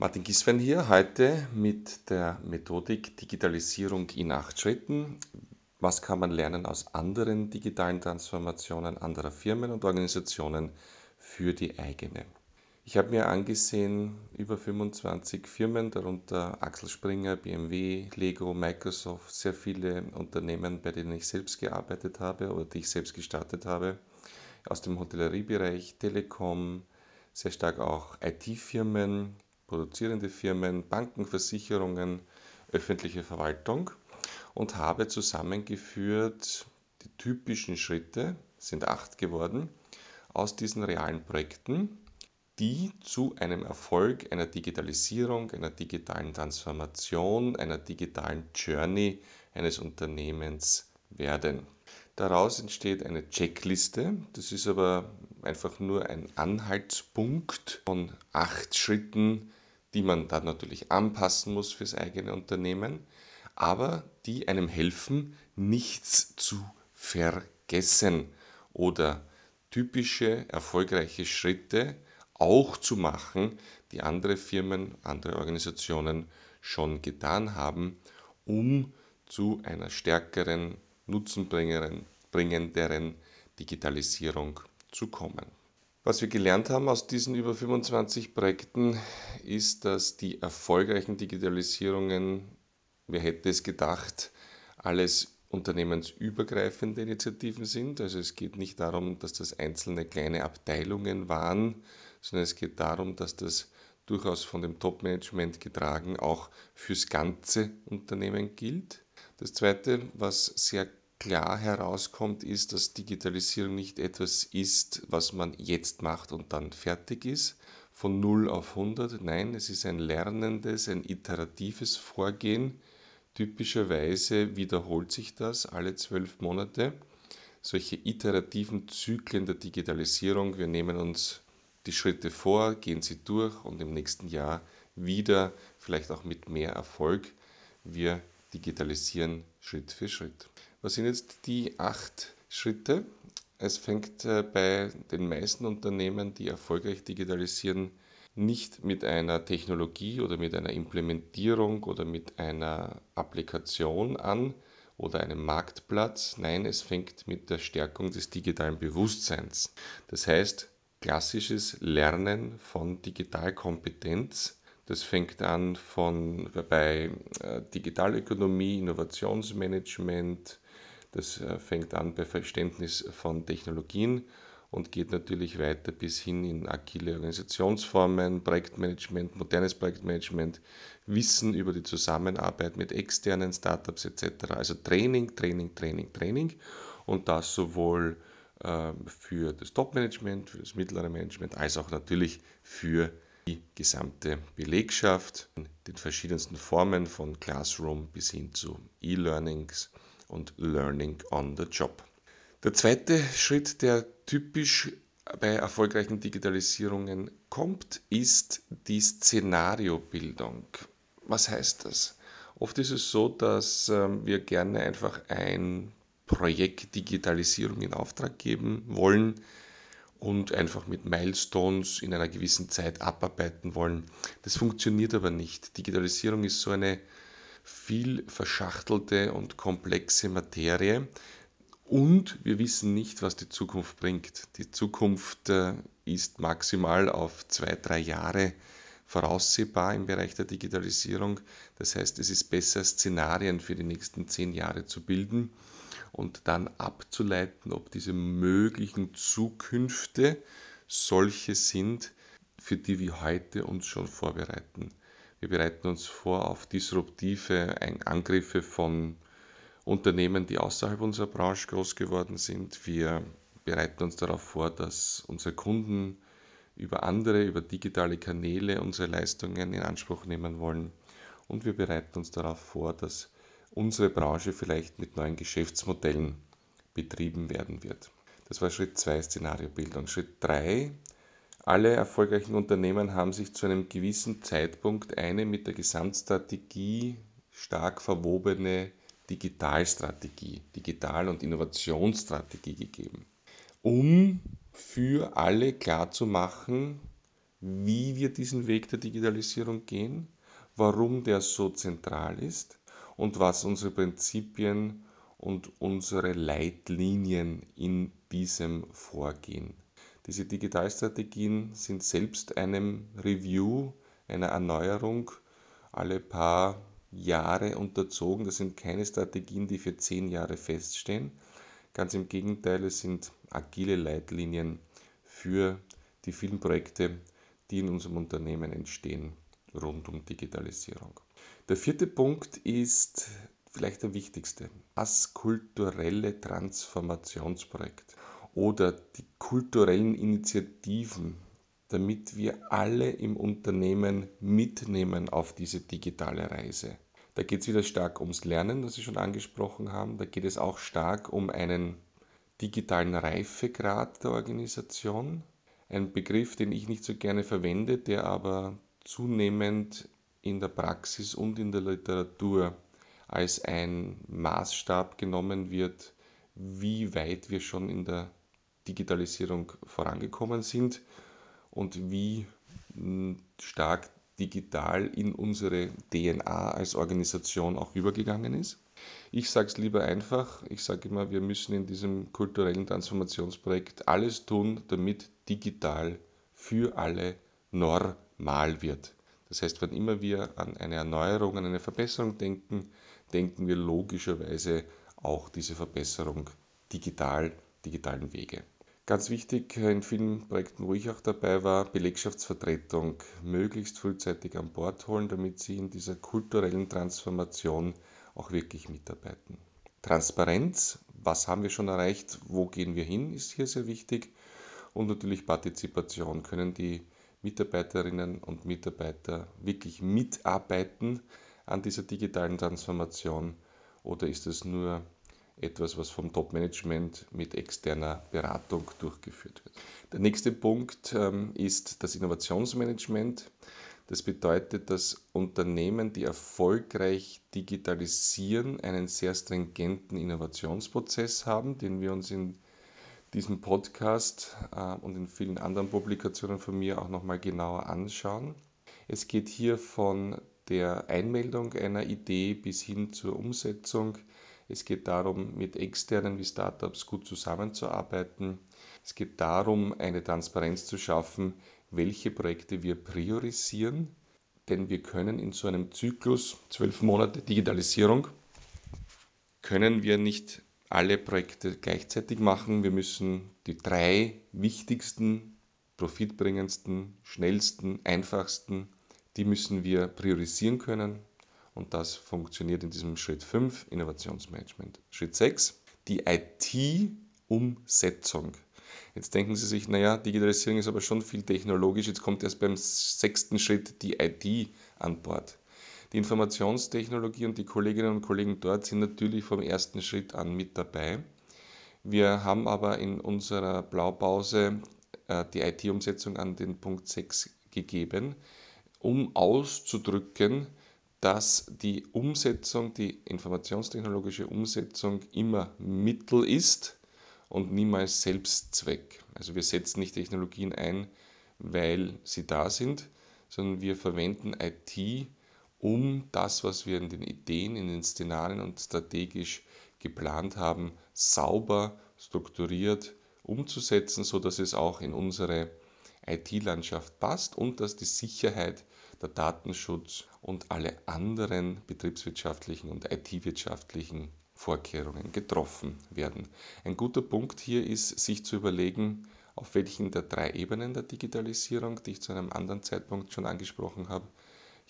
Martin Giswein hier, heute mit der Methodik Digitalisierung in acht Schritten. Was kann man lernen aus anderen digitalen Transformationen anderer Firmen und Organisationen für die eigene? Ich habe mir angesehen, über 25 Firmen, darunter Axel Springer, BMW, Lego, Microsoft, sehr viele Unternehmen, bei denen ich selbst gearbeitet habe oder die ich selbst gestartet habe, aus dem Hotelleriebereich, Telekom, sehr stark auch IT-Firmen, produzierende Firmen, Banken, Versicherungen, öffentliche Verwaltung und habe zusammengeführt die typischen Schritte, sind acht geworden, aus diesen realen Projekten die zu einem Erfolg einer Digitalisierung, einer digitalen Transformation, einer digitalen Journey eines Unternehmens werden. Daraus entsteht eine Checkliste. Das ist aber einfach nur ein Anhaltspunkt von acht Schritten, die man dann natürlich anpassen muss fürs eigene Unternehmen, aber die einem helfen, nichts zu vergessen oder typische erfolgreiche Schritte auch zu machen, die andere Firmen, andere Organisationen schon getan haben, um zu einer stärkeren, nutzenbringenderen Digitalisierung zu kommen. Was wir gelernt haben aus diesen über 25 Projekten ist, dass die erfolgreichen Digitalisierungen, wer hätte es gedacht, alles unternehmensübergreifende Initiativen sind. Also es geht nicht darum, dass das einzelne kleine Abteilungen waren, sondern es geht darum, dass das durchaus von dem Top-Management getragen auch fürs ganze Unternehmen gilt. Das Zweite, was sehr klar herauskommt, ist, dass Digitalisierung nicht etwas ist, was man jetzt macht und dann fertig ist, von 0 auf 100. Nein, es ist ein lernendes, ein iteratives Vorgehen. Typischerweise wiederholt sich das alle zwölf Monate. Solche iterativen Zyklen der Digitalisierung, wir nehmen uns die Schritte vor, gehen sie durch und im nächsten Jahr wieder, vielleicht auch mit mehr Erfolg. Wir digitalisieren Schritt für Schritt. Was sind jetzt die acht Schritte? Es fängt äh, bei den meisten Unternehmen, die erfolgreich digitalisieren, nicht mit einer Technologie oder mit einer Implementierung oder mit einer Applikation an oder einem Marktplatz. Nein, es fängt mit der Stärkung des digitalen Bewusstseins. Das heißt, klassisches Lernen von Digitalkompetenz. Das fängt an von bei äh, Digitalökonomie, Innovationsmanagement, das äh, fängt an bei Verständnis von Technologien und geht natürlich weiter bis hin in agile Organisationsformen, Projektmanagement, modernes Projektmanagement, Wissen über die Zusammenarbeit mit externen Startups etc. Also Training, Training, Training, Training und das sowohl ähm, für das Top-Management, für das mittlere Management, als auch natürlich für die gesamte Belegschaft in den verschiedensten Formen von Classroom bis hin zu E-Learnings und Learning on the Job. Der zweite Schritt, der typisch bei erfolgreichen Digitalisierungen kommt, ist die Szenariobildung. Was heißt das? Oft ist es so, dass ähm, wir gerne einfach ein Projekt Digitalisierung in Auftrag geben wollen und einfach mit Milestones in einer gewissen Zeit abarbeiten wollen. Das funktioniert aber nicht. Digitalisierung ist so eine viel verschachtelte und komplexe Materie und wir wissen nicht, was die Zukunft bringt. Die Zukunft äh, ist maximal auf zwei, drei Jahre voraussehbar im Bereich der Digitalisierung. Das heißt, es ist besser, Szenarien für die nächsten zehn Jahre zu bilden und dann abzuleiten, ob diese möglichen Zukünfte solche sind, für die wir heute uns schon vorbereiten. Wir bereiten uns vor auf disruptive Angriffe von Unternehmen, die außerhalb unserer Branche groß geworden sind. Wir bereiten uns darauf vor, dass unsere Kunden über andere, über digitale Kanäle unsere Leistungen in Anspruch nehmen wollen. Und wir bereiten uns darauf vor, dass unsere Branche vielleicht mit neuen Geschäftsmodellen betrieben werden wird. Das war Schritt 2 Szenariobildung. Schritt 3 alle erfolgreichen Unternehmen haben sich zu einem gewissen Zeitpunkt eine mit der Gesamtstrategie stark verwobene Digitalstrategie, Digital- und Innovationsstrategie gegeben, um für alle klarzumachen, wie wir diesen Weg der Digitalisierung gehen, warum der so zentral ist und was unsere Prinzipien und unsere Leitlinien in diesem Vorgehen. Diese Digitalstrategien sind selbst einem Review, einer Erneuerung alle paar Jahre unterzogen. Das sind keine Strategien, die für zehn Jahre feststehen. Ganz im Gegenteil, es sind agile Leitlinien für die vielen Projekte, die in unserem Unternehmen entstehen rund um Digitalisierung. Der vierte Punkt ist vielleicht der wichtigste, das kulturelle Transformationsprojekt oder die kulturellen Initiativen, damit wir alle im Unternehmen mitnehmen auf diese digitale Reise. Da geht es wieder stark ums Lernen, das Sie schon angesprochen haben. Da geht es auch stark um einen digitalen Reifegrad der Organisation. Ein Begriff, den ich nicht so gerne verwende, der aber zunehmend in der Praxis und in der Literatur als ein Maßstab genommen wird, wie weit wir schon in der Digitalisierung vorangekommen sind und wie hm, stark digital in unsere DNA als Organisation auch übergegangen ist. Ich sage es lieber einfach, ich sage immer, wir müssen in diesem kulturellen Transformationsprojekt alles tun, damit digital für alle normal wird. Das heißt, wenn immer wir an eine Erneuerung, an eine Verbesserung denken, denken wir logischerweise auch diese Verbesserung digital, digitalen Wege. Ganz wichtig in vielen Projekten, wo ich auch dabei war, Belegschaftsvertretung möglichst frühzeitig an Bord holen, damit sie in dieser kulturellen Transformation auch wirklich mitarbeiten. Transparenz, was haben wir schon erreicht, wo gehen wir hin, ist hier sehr wichtig. Und natürlich Partizipation, können die Mitarbeiterinnen und Mitarbeiter wirklich mitarbeiten an dieser digitalen Transformation oder ist es nur etwas, was vom Top-Management mit externer Beratung durchgeführt wird. Der nächste Punkt ähm, ist das Innovationsmanagement. Das bedeutet, dass Unternehmen, die erfolgreich digitalisieren, einen sehr stringenten Innovationsprozess haben, den wir uns in diesem Podcast äh, und in vielen anderen Publikationen von mir auch nochmal genauer anschauen. Es geht hier von der Einmeldung einer Idee bis hin zur Umsetzung es geht darum, mit externen wie Startups gut zusammenzuarbeiten. Es geht darum, eine Transparenz zu schaffen, welche Projekte wir priorisieren. Denn wir können in so einem Zyklus, zwölf Monate Digitalisierung, können wir nicht alle Projekte gleichzeitig machen. Wir müssen die drei wichtigsten, profitbringendsten, schnellsten, einfachsten, die müssen wir priorisieren können. Und das funktioniert in diesem Schritt 5, Innovationsmanagement. Schritt 6, die IT-Umsetzung. Jetzt denken Sie sich, naja, Digitalisierung ist aber schon viel technologisch. Jetzt kommt erst beim sechsten Schritt die IT an Bord. Die Informationstechnologie und die Kolleginnen und Kollegen dort sind natürlich vom ersten Schritt an mit dabei. Wir haben aber in unserer Blaupause äh, die IT-Umsetzung an den Punkt 6 gegeben, um auszudrücken, dass die Umsetzung, die informationstechnologische Umsetzung immer Mittel ist und niemals Selbstzweck. Also wir setzen nicht Technologien ein, weil sie da sind, sondern wir verwenden IT, um das, was wir in den Ideen, in den Szenarien und strategisch geplant haben, sauber, strukturiert umzusetzen, sodass es auch in unsere IT-Landschaft passt und dass die Sicherheit der Datenschutz und alle anderen betriebswirtschaftlichen und IT-wirtschaftlichen Vorkehrungen getroffen werden. Ein guter Punkt hier ist, sich zu überlegen, auf welchen der drei Ebenen der Digitalisierung, die ich zu einem anderen Zeitpunkt schon angesprochen habe,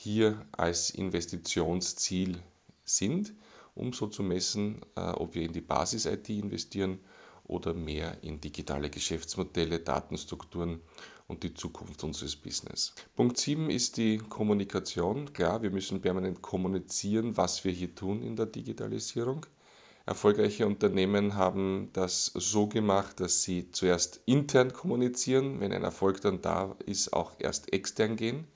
hier als Investitionsziel sind, um so zu messen, äh, ob wir in die Basis-IT investieren oder mehr in digitale Geschäftsmodelle, Datenstrukturen und die Zukunft unseres Business. Punkt 7 ist die Kommunikation. Klar, wir müssen permanent kommunizieren, was wir hier tun in der Digitalisierung. Erfolgreiche Unternehmen haben das so gemacht, dass sie zuerst intern kommunizieren, wenn ein Erfolg dann da ist, auch erst extern gehen.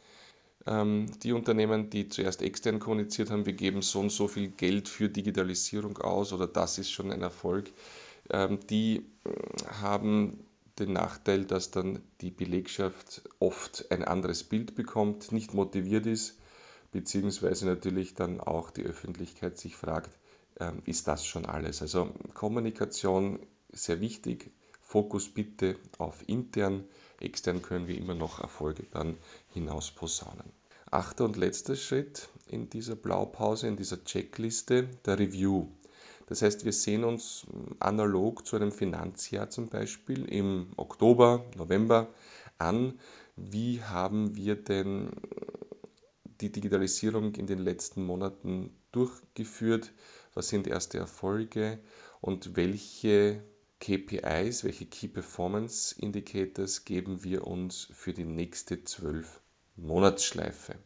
Ähm, die Unternehmen, die zuerst extern kommuniziert haben, wir geben so und so viel Geld für Digitalisierung aus oder das ist schon ein Erfolg, ähm, die äh, haben den Nachteil, dass dann die Belegschaft oft ein anderes Bild bekommt, nicht motiviert ist, beziehungsweise natürlich dann auch die Öffentlichkeit sich fragt, ähm, ist das schon alles? Also Kommunikation sehr wichtig, Fokus bitte auf intern, extern können wir immer noch Erfolge dann hinaus posaunen. Achter und letzter Schritt in dieser Blaupause, in dieser Checkliste, der Review. Das heißt, wir sehen uns analog zu einem Finanzjahr zum Beispiel im Oktober, November an, wie haben wir denn die Digitalisierung in den letzten Monaten durchgeführt, was sind erste Erfolge und welche KPIs, welche Key Performance Indicators geben wir uns für die nächste zwölf Monatsschleife.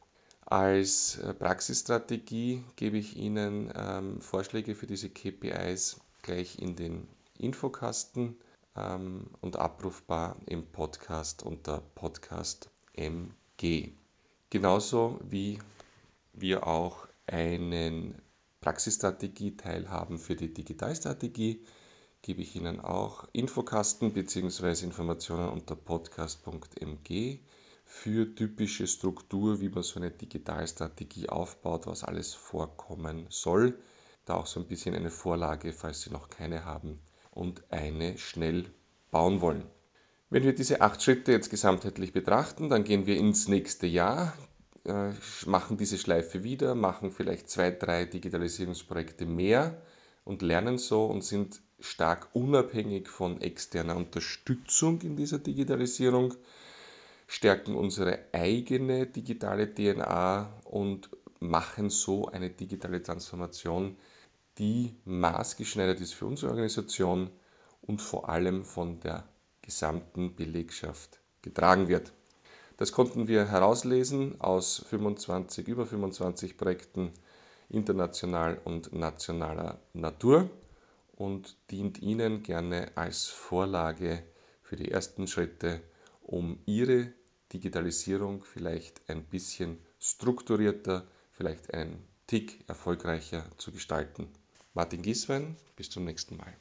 Als äh, Praxisstrategie gebe ich Ihnen ähm, Vorschläge für diese KPIs gleich in den Infokasten ähm, und abrufbar im Podcast unter Podcast MG. Genauso wie wir auch einen Praxisstrategie-Teil haben für die Digitalstrategie, gebe ich Ihnen auch Infokasten bzw. Informationen unter podcast.mg für typische Struktur, wie man so eine Digitalstrategie aufbaut, was alles vorkommen soll. Da auch so ein bisschen eine Vorlage, falls Sie noch keine haben und eine schnell bauen wollen. Wenn wir diese acht Schritte jetzt gesamtheitlich betrachten, dann gehen wir ins nächste Jahr, äh, machen diese Schleife wieder, machen vielleicht zwei, drei Digitalisierungsprojekte mehr und lernen so und sind stark unabhängig von externer Unterstützung in dieser Digitalisierung stärken unsere eigene digitale DNA und machen so eine digitale Transformation, die maßgeschneidert ist für unsere Organisation und vor allem von der gesamten Belegschaft getragen wird. Das konnten wir herauslesen aus 25, über 25 Projekten international und nationaler Natur und dient Ihnen gerne als Vorlage für die ersten Schritte um Ihre Digitalisierung vielleicht ein bisschen strukturierter, vielleicht einen Tick erfolgreicher zu gestalten. Martin Gieswein, bis zum nächsten Mal.